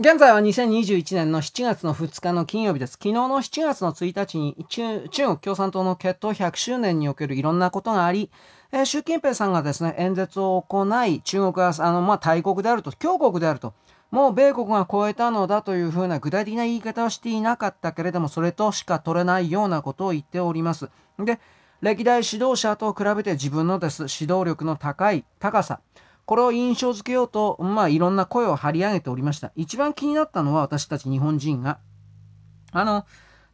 現在は2021年の7月の2日の金曜日です。昨日の7月の1日に中国共産党の決闘100周年におけるいろんなことがあり、えー、習近平さんがですね、演説を行い、中国はあの、まあ、大国であると、強国であると、もう米国が超えたのだというふうな具体的な言い方をしていなかったけれども、それとしか取れないようなことを言っております。で、歴代指導者と比べて自分のです、指導力の高い、高さ、これを印象づけようと、まあ、いろんな声を張り上げておりました。一番気になったのは私たち日本人が、あの、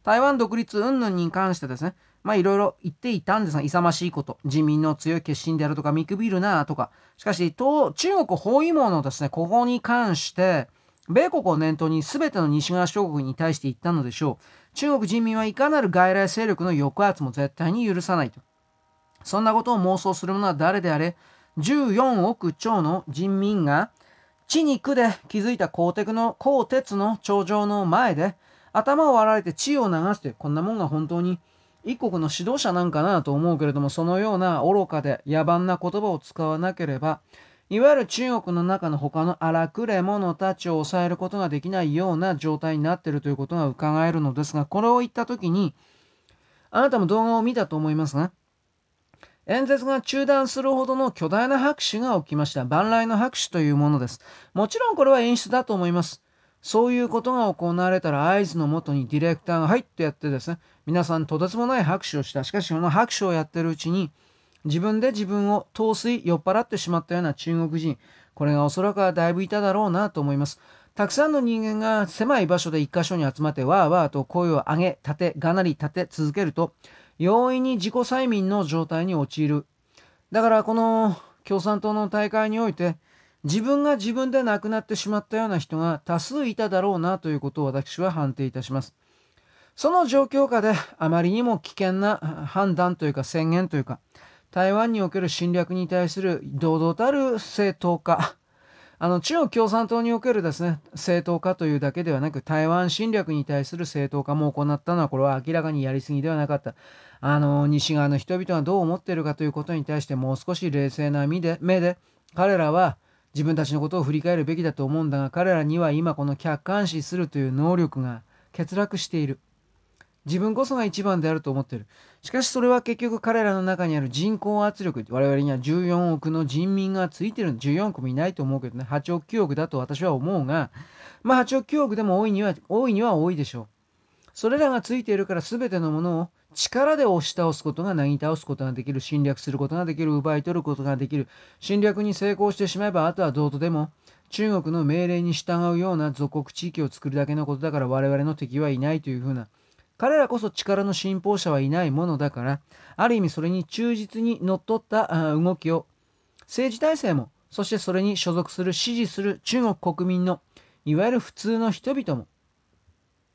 台湾独立云々に関してですね、まあいろいろ言っていたんですが、勇ましいこと、人民の強い決心であるとか見くびるなとか、しかし、中国包囲網のですね、ここに関して、米国を念頭に全ての西側諸国に対して言ったのでしょう。中国人民はいかなる外来勢力の抑圧も絶対に許さないと。そんなことを妄想する者は誰であれ、14億超の人民が地に区で築いた鋼鉄の鋼鉄の頂上の前で頭を割られて血を流してこんなもんが本当に一国の指導者なんかなと思うけれどもそのような愚かで野蛮な言葉を使わなければいわゆる中国の中の他の荒くれ者たちを抑えることができないような状態になっているということが伺えるのですがこれを言った時にあなたも動画を見たと思いますが演説が中断するほどの巨大な拍手が起きました。万来の拍手というものです。もちろんこれは演出だと思います。そういうことが行われたら合図のもとにディレクターが入ってやってですね、皆さんとてつもない拍手をした。しかしその拍手をやってるうちに、自分で自分を陶酔、酔っ払ってしまったような中国人、これがおそらくはだいぶいただろうなと思います。たくさんの人間が狭い場所で一箇所に集まってわーわーと声を上げ、立て、がなり立て続けると、容易に自己催眠の状態に陥る。だからこの共産党の大会において、自分が自分で亡くなってしまったような人が多数いただろうなということを私は判定いたします。その状況下であまりにも危険な判断というか宣言というか、台湾における侵略に対する堂々たる正当化、あの、中国共産党におけるですね、正当化というだけではなく、台湾侵略に対する正当化も行ったのは、これは明らかにやりすぎではなかった。あの、西側の人々がどう思っているかということに対して、もう少し冷静な目で、目で、彼らは自分たちのことを振り返るべきだと思うんだが、彼らには今この客観視するという能力が欠落している。自分こそが一番であると思っている。しかしそれは結局彼らの中にある人口圧力、我々には14億の人民がついてる。14億もいないと思うけどね、8億9億だと私は思うが、まあ8億9億でも多いには、多いには多いでしょう。それらがついているから全てのものを力で押し倒すことが、なぎ倒すことができる、侵略することができる、奪い取ることができる。侵略に成功してしまえば、あとはどうとでも、中国の命令に従うような属国地域を作るだけのことだから我々の敵はいないというふうな彼らこそ力の信奉者はいないものだから、ある意味それに忠実にのっとった動きを、政治体制も、そしてそれに所属する、支持する中国国民の、いわゆる普通の人々も、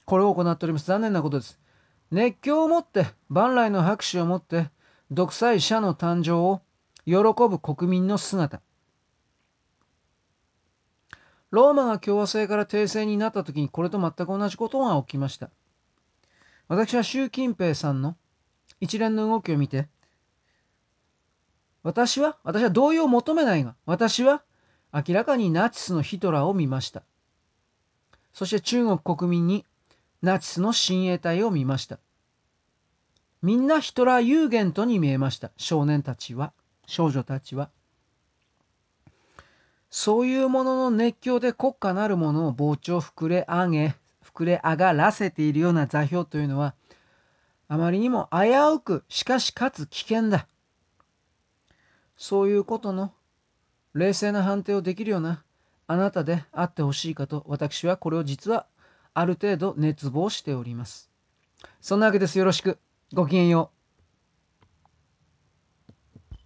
これを行っております。残念なことです。熱狂をもって、万来の拍手をもって、独裁者の誕生を喜ぶ国民の姿。ローマが共和制から帝政になった時にこれと全く同じことが起きました。私は習近平さんの一連の動きを見て、私は、私は同意を求めないが、私は明らかにナチスのヒトラーを見ました。そして中国国民にナチスの親衛隊を見ました。みんなヒトラー有限とに見えました。少年たちは、少女たちは。そういうものの熱狂で国家なるものを膨張膨れ上げ、膨れ上がらせているような座標というのは、あまりにも危うく、しかしかつ危険だ。そういうことの冷静な判定をできるようなあなたであってほしいかと、私はこれを実はある程度熱望しております。そんなわけです。よろしく。ごきげんよう。